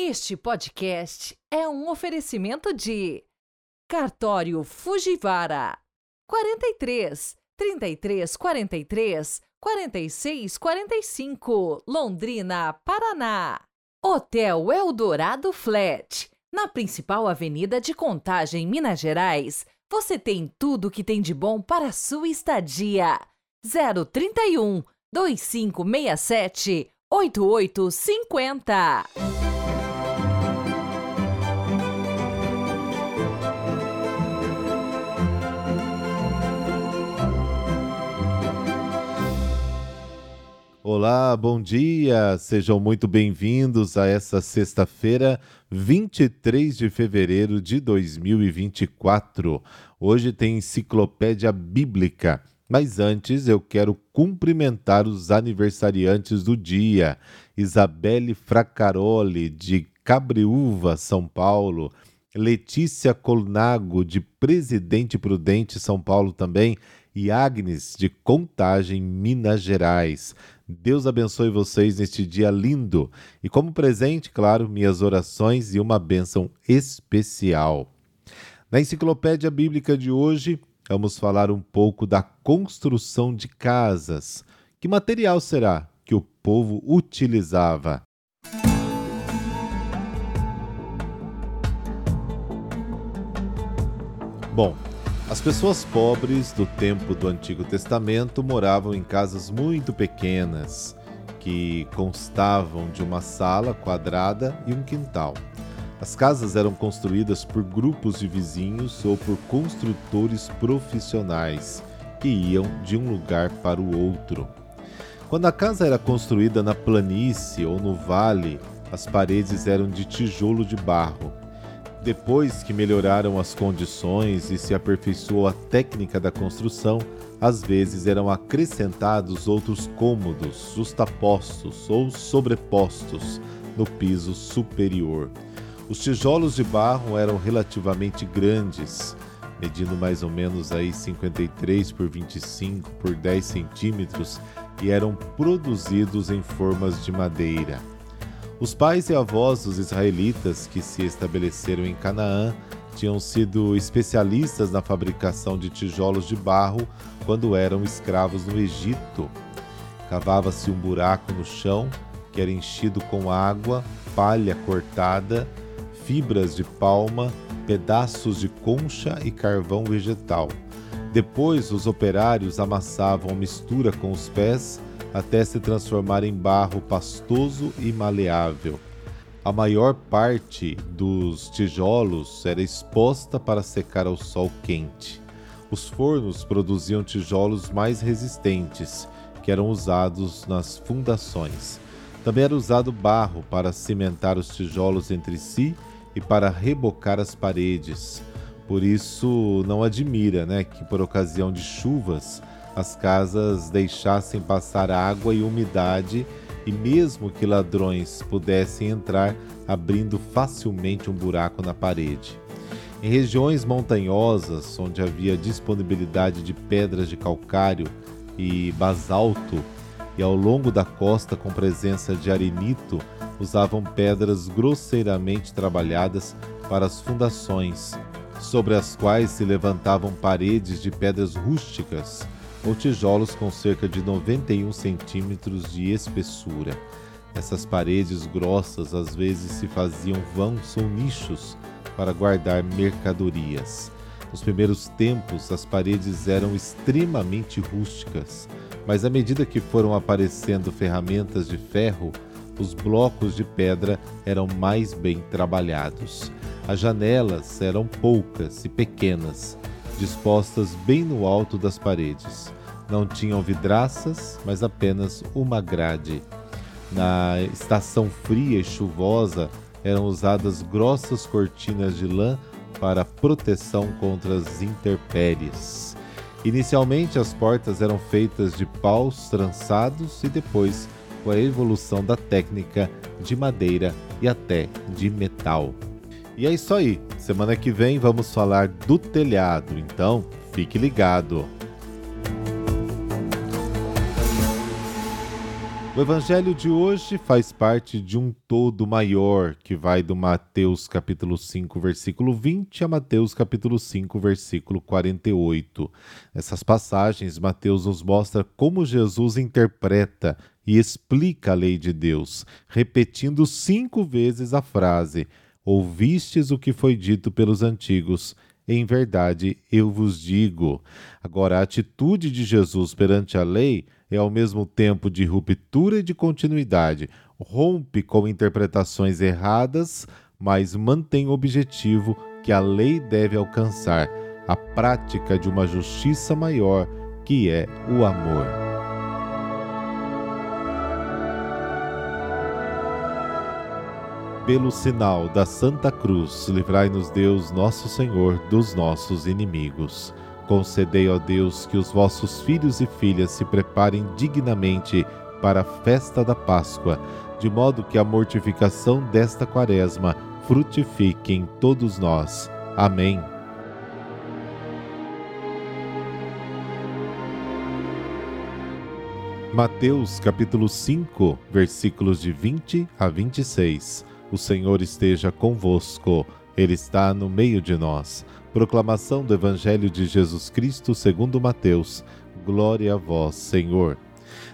Este podcast é um oferecimento de Cartório Fujivara 43 33 43 46 45 Londrina, Paraná. Hotel Eldorado Flat, na principal avenida de Contagem, Minas Gerais. Você tem tudo que tem de bom para a sua estadia. 031 2567 8850. Olá, bom dia! Sejam muito bem-vindos a essa sexta-feira, 23 de fevereiro de 2024. Hoje tem enciclopédia bíblica, mas antes eu quero cumprimentar os aniversariantes do dia: Isabelle Fracaroli, de Cabriúva, São Paulo, Letícia Colnago, de Presidente Prudente, São Paulo também, e Agnes, de Contagem, Minas Gerais. Deus abençoe vocês neste dia lindo e, como presente, claro, minhas orações e uma bênção especial. Na enciclopédia bíblica de hoje, vamos falar um pouco da construção de casas. Que material será que o povo utilizava? Bom, as pessoas pobres do tempo do Antigo Testamento moravam em casas muito pequenas, que constavam de uma sala quadrada e um quintal. As casas eram construídas por grupos de vizinhos ou por construtores profissionais que iam de um lugar para o outro. Quando a casa era construída na planície ou no vale, as paredes eram de tijolo de barro depois que melhoraram as condições e se aperfeiçoou a técnica da construção, às vezes eram acrescentados outros cômodos justapostos ou sobrepostos no piso superior. Os tijolos de barro eram relativamente grandes, medindo mais ou menos aí 53 por 25 por 10 centímetros, e eram produzidos em formas de madeira. Os pais e avós dos israelitas que se estabeleceram em Canaã tinham sido especialistas na fabricação de tijolos de barro quando eram escravos no Egito. Cavava-se um buraco no chão que era enchido com água, palha cortada, fibras de palma, pedaços de concha e carvão vegetal. Depois, os operários amassavam a mistura com os pés até se transformar em barro pastoso e maleável. A maior parte dos tijolos era exposta para secar ao sol quente. Os fornos produziam tijolos mais resistentes, que eram usados nas fundações. Também era usado barro para cimentar os tijolos entre si e para rebocar as paredes. Por isso, não admira né, que, por ocasião de chuvas, as casas deixassem passar água e umidade e mesmo que ladrões pudessem entrar abrindo facilmente um buraco na parede. Em regiões montanhosas, onde havia disponibilidade de pedras de calcário e basalto, e ao longo da costa com presença de arenito, usavam pedras grosseiramente trabalhadas para as fundações, sobre as quais se levantavam paredes de pedras rústicas ou tijolos com cerca de 91 centímetros de espessura. Essas paredes grossas às vezes se faziam vãos ou nichos para guardar mercadorias. Nos primeiros tempos, as paredes eram extremamente rústicas, mas à medida que foram aparecendo ferramentas de ferro, os blocos de pedra eram mais bem trabalhados. As janelas eram poucas e pequenas, dispostas bem no alto das paredes. Não tinham vidraças, mas apenas uma grade. Na estação fria e chuvosa eram usadas grossas cortinas de lã para proteção contra as intempéries. Inicialmente, as portas eram feitas de paus trançados e depois, com a evolução da técnica, de madeira e até de metal. E é isso aí. Semana que vem vamos falar do telhado, então fique ligado. O evangelho de hoje faz parte de um todo maior que vai do Mateus capítulo 5, versículo 20 a Mateus capítulo 5, versículo 48. Essas passagens, Mateus nos mostra como Jesus interpreta e explica a lei de Deus, repetindo cinco vezes a frase: Ouvistes o que foi dito pelos antigos, em verdade eu vos digo. Agora, a atitude de Jesus perante a lei é ao mesmo tempo de ruptura e de continuidade. Rompe com interpretações erradas, mas mantém o objetivo que a lei deve alcançar, a prática de uma justiça maior, que é o amor. Pelo sinal da Santa Cruz, livrai-nos Deus, nosso Senhor, dos nossos inimigos. Concedei, ó Deus, que os vossos filhos e filhas se preparem dignamente para a festa da Páscoa, de modo que a mortificação desta quaresma frutifique em todos nós. Amém. Mateus capítulo 5, versículos de 20 a 26. O Senhor esteja convosco, Ele está no meio de nós. Proclamação do Evangelho de Jesus Cristo segundo Mateus. Glória a vós, Senhor.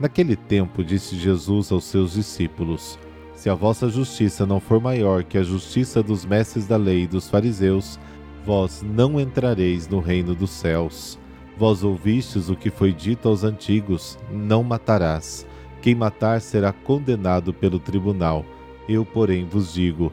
Naquele tempo disse Jesus aos seus discípulos: Se a vossa justiça não for maior que a justiça dos mestres da lei e dos fariseus, vós não entrareis no reino dos céus. Vós ouvistes o que foi dito aos antigos: Não matarás. Quem matar será condenado pelo tribunal. Eu, porém, vos digo: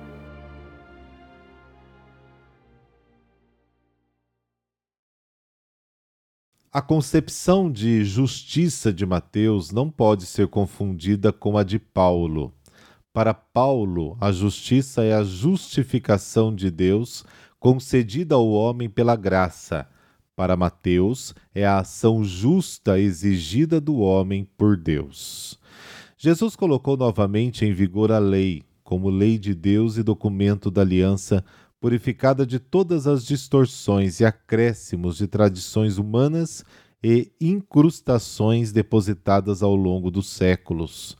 A concepção de justiça de Mateus não pode ser confundida com a de Paulo. Para Paulo, a justiça é a justificação de Deus concedida ao homem pela graça. Para Mateus, é a ação justa exigida do homem por Deus. Jesus colocou novamente em vigor a lei, como lei de Deus e documento da aliança purificada de todas as distorções e acréscimos de tradições humanas e incrustações depositadas ao longo dos séculos.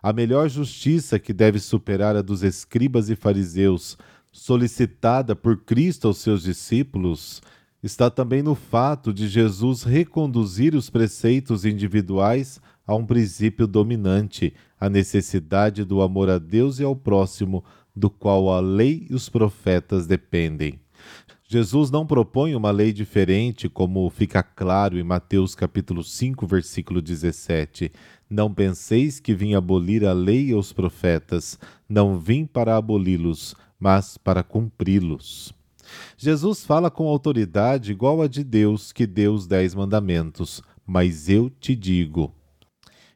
A melhor justiça que deve superar a dos escribas e fariseus, solicitada por Cristo aos seus discípulos, está também no fato de Jesus reconduzir os preceitos individuais a um princípio dominante, a necessidade do amor a Deus e ao próximo, do qual a lei e os profetas dependem. Jesus não propõe uma lei diferente, como fica claro em Mateus capítulo 5, versículo 17. Não penseis que vim abolir a lei e os profetas, não vim para aboli-los, mas para cumpri-los. Jesus fala com autoridade igual a de Deus, que deu os dez mandamentos, mas eu te digo.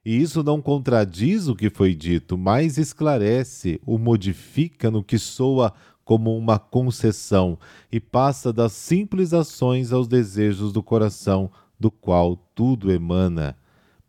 E isso não contradiz o que foi dito, mas esclarece, o modifica no que soa como uma concessão e passa das simples ações aos desejos do coração, do qual tudo emana.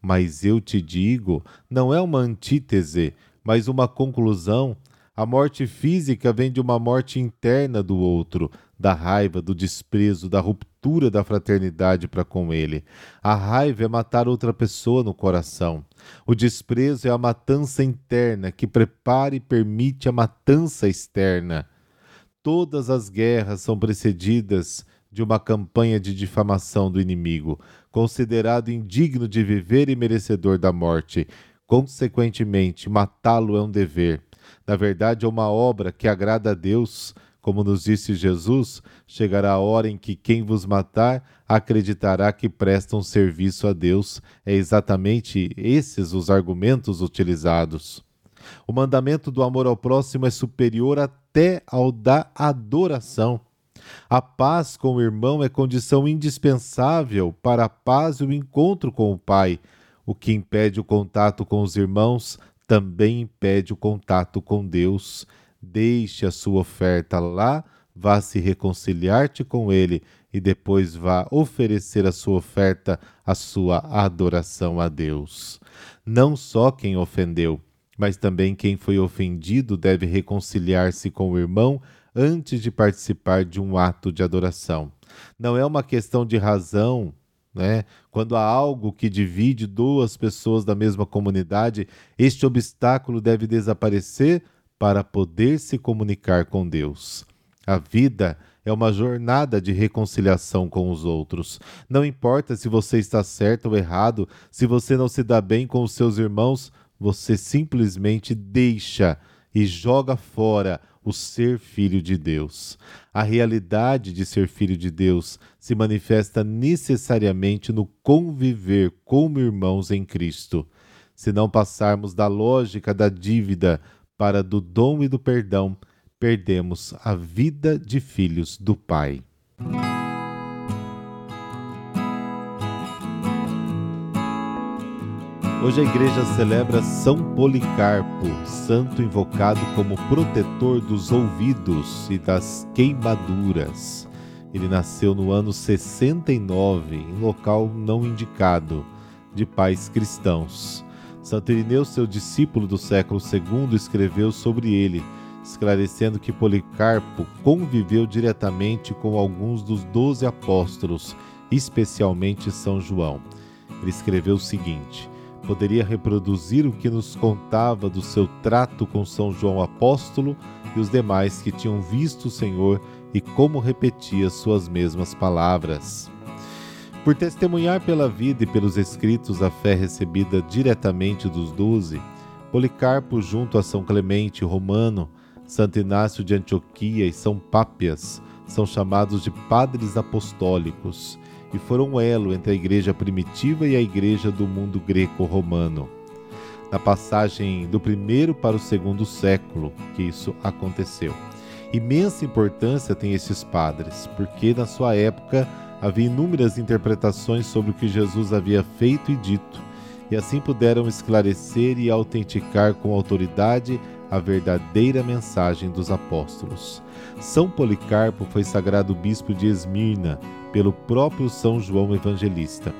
Mas eu te digo, não é uma antítese, mas uma conclusão a morte física vem de uma morte interna do outro, da raiva, do desprezo, da ruptura da fraternidade para com ele. A raiva é matar outra pessoa no coração. O desprezo é a matança interna que prepara e permite a matança externa. Todas as guerras são precedidas de uma campanha de difamação do inimigo, considerado indigno de viver e merecedor da morte, Consequentemente, matá-lo é um dever. Na verdade, é uma obra que agrada a Deus. Como nos disse Jesus, chegará a hora em que quem vos matar acreditará que prestam serviço a Deus. É exatamente esses os argumentos utilizados. O mandamento do amor ao próximo é superior até ao da adoração. A paz com o irmão é condição indispensável para a paz e o encontro com o Pai. O que impede o contato com os irmãos também impede o contato com Deus. Deixe a sua oferta lá, vá se reconciliar-te com Ele e depois vá oferecer a sua oferta, a sua adoração a Deus. Não só quem ofendeu, mas também quem foi ofendido deve reconciliar-se com o irmão antes de participar de um ato de adoração. Não é uma questão de razão né? Quando há algo que divide duas pessoas da mesma comunidade, este obstáculo deve desaparecer para poder se comunicar com Deus. A vida é uma jornada de reconciliação com os outros. Não importa se você está certo ou errado, se você não se dá bem com os seus irmãos, você simplesmente deixa e joga fora o ser filho de Deus. A realidade de ser filho de Deus se manifesta necessariamente no conviver como irmãos em Cristo. Se não passarmos da lógica da dívida para do dom e do perdão, perdemos a vida de filhos do Pai. Hoje a igreja celebra São Policarpo, santo invocado como protetor dos ouvidos e das queimaduras. Ele nasceu no ano 69, em local não indicado, de pais cristãos. Santo seu discípulo do século II, escreveu sobre ele, esclarecendo que Policarpo conviveu diretamente com alguns dos doze apóstolos, especialmente São João. Ele escreveu o seguinte: poderia reproduzir o que nos contava do seu trato com São João Apóstolo e os demais que tinham visto o Senhor e como repetia suas mesmas palavras. Por testemunhar pela vida e pelos escritos a fé recebida diretamente dos doze, Policarpo, junto a São Clemente Romano, Santo Inácio de Antioquia e São Pápias, são chamados de padres apostólicos e foram um elo entre a igreja primitiva e a igreja do mundo greco-romano. Na passagem do primeiro para o segundo século que isso aconteceu. Imensa importância tem esses padres, porque na sua época havia inúmeras interpretações sobre o que Jesus havia feito e dito, e assim puderam esclarecer e autenticar com autoridade a verdadeira mensagem dos apóstolos. São Policarpo foi sagrado bispo de Esmirna pelo próprio São João Evangelista.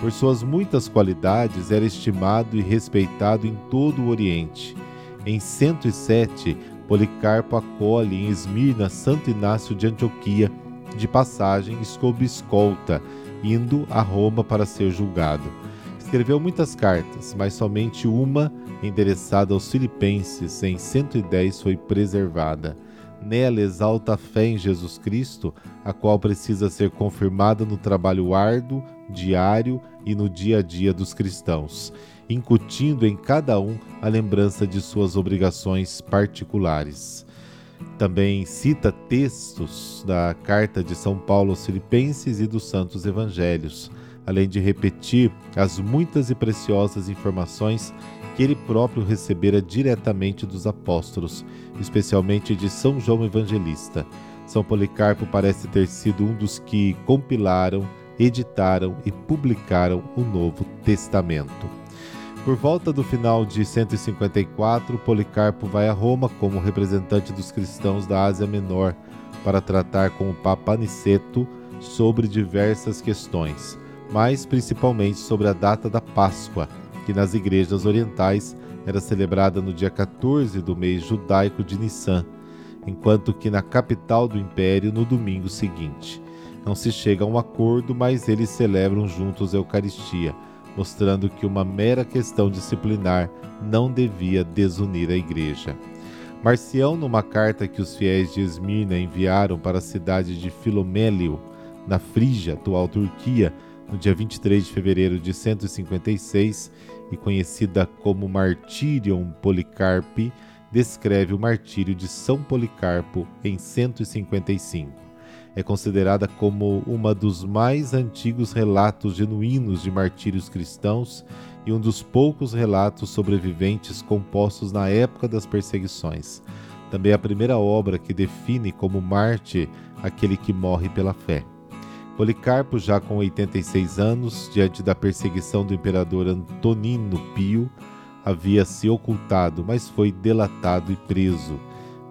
Por suas muitas qualidades, era estimado e respeitado em todo o Oriente. Em 107, Policarpo acolhe em Esmirna Santo Inácio de Antioquia, de passagem sob escolta, indo a Roma para ser julgado. Escreveu muitas cartas, mas somente uma, endereçada aos Filipenses, em 110 foi preservada. Nela exalta a fé em Jesus Cristo, a qual precisa ser confirmada no trabalho árduo, diário e no dia a dia dos cristãos, incutindo em cada um a lembrança de suas obrigações particulares. Também cita textos da carta de São Paulo aos Filipenses e dos Santos Evangelhos, além de repetir as muitas e preciosas informações que ele próprio recebera diretamente dos apóstolos, especialmente de São João Evangelista. São Policarpo parece ter sido um dos que compilaram, editaram e publicaram o Novo Testamento. Por volta do final de 154, Policarpo vai a Roma como representante dos cristãos da Ásia Menor para tratar com o Papa Aniceto sobre diversas questões, mas principalmente sobre a data da Páscoa, que nas igrejas orientais era celebrada no dia 14 do mês judaico de Nissan, enquanto que na capital do império no domingo seguinte. Não se chega a um acordo, mas eles celebram juntos a Eucaristia, mostrando que uma mera questão disciplinar não devia desunir a igreja. Marcião, numa carta que os fiéis de Esmirna enviaram para a cidade de Filomélio, na Frígia, atual Turquia, no dia 23 de fevereiro de 156, e conhecida como Martyrium Policarpi, descreve o martírio de São Policarpo em 155. É considerada como uma dos mais antigos relatos genuínos de martírios cristãos e um dos poucos relatos sobreviventes compostos na época das perseguições. Também a primeira obra que define como Marte aquele que morre pela fé. Policarpo, já com 86 anos, diante da perseguição do imperador Antonino Pio, havia se ocultado, mas foi delatado e preso.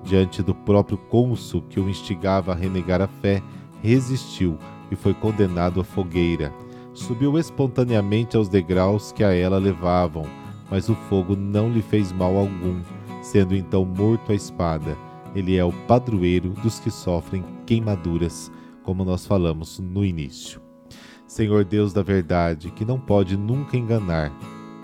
Diante do próprio cônsul que o instigava a renegar a fé, resistiu e foi condenado à fogueira. Subiu espontaneamente aos degraus que a ela levavam, mas o fogo não lhe fez mal algum, sendo então morto à espada. Ele é o padroeiro dos que sofrem queimaduras, como nós falamos no início. Senhor Deus da verdade, que não pode nunca enganar,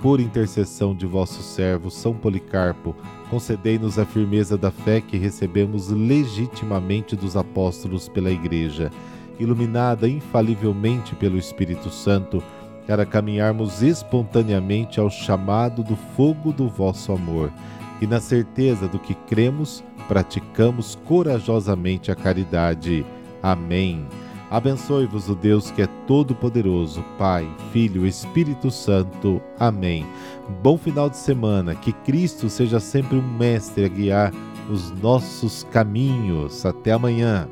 por intercessão de vosso servo São Policarpo, concedei-nos a firmeza da fé que recebemos legitimamente dos apóstolos pela Igreja, iluminada infalivelmente pelo Espírito Santo, para caminharmos espontaneamente ao chamado do fogo do vosso amor, e na certeza do que cremos, praticamos corajosamente a caridade. Amém. Abençoe-vos o Deus que é todo-poderoso, Pai, Filho, Espírito Santo. Amém. Bom final de semana, que Cristo seja sempre um mestre a guiar os nossos caminhos. Até amanhã.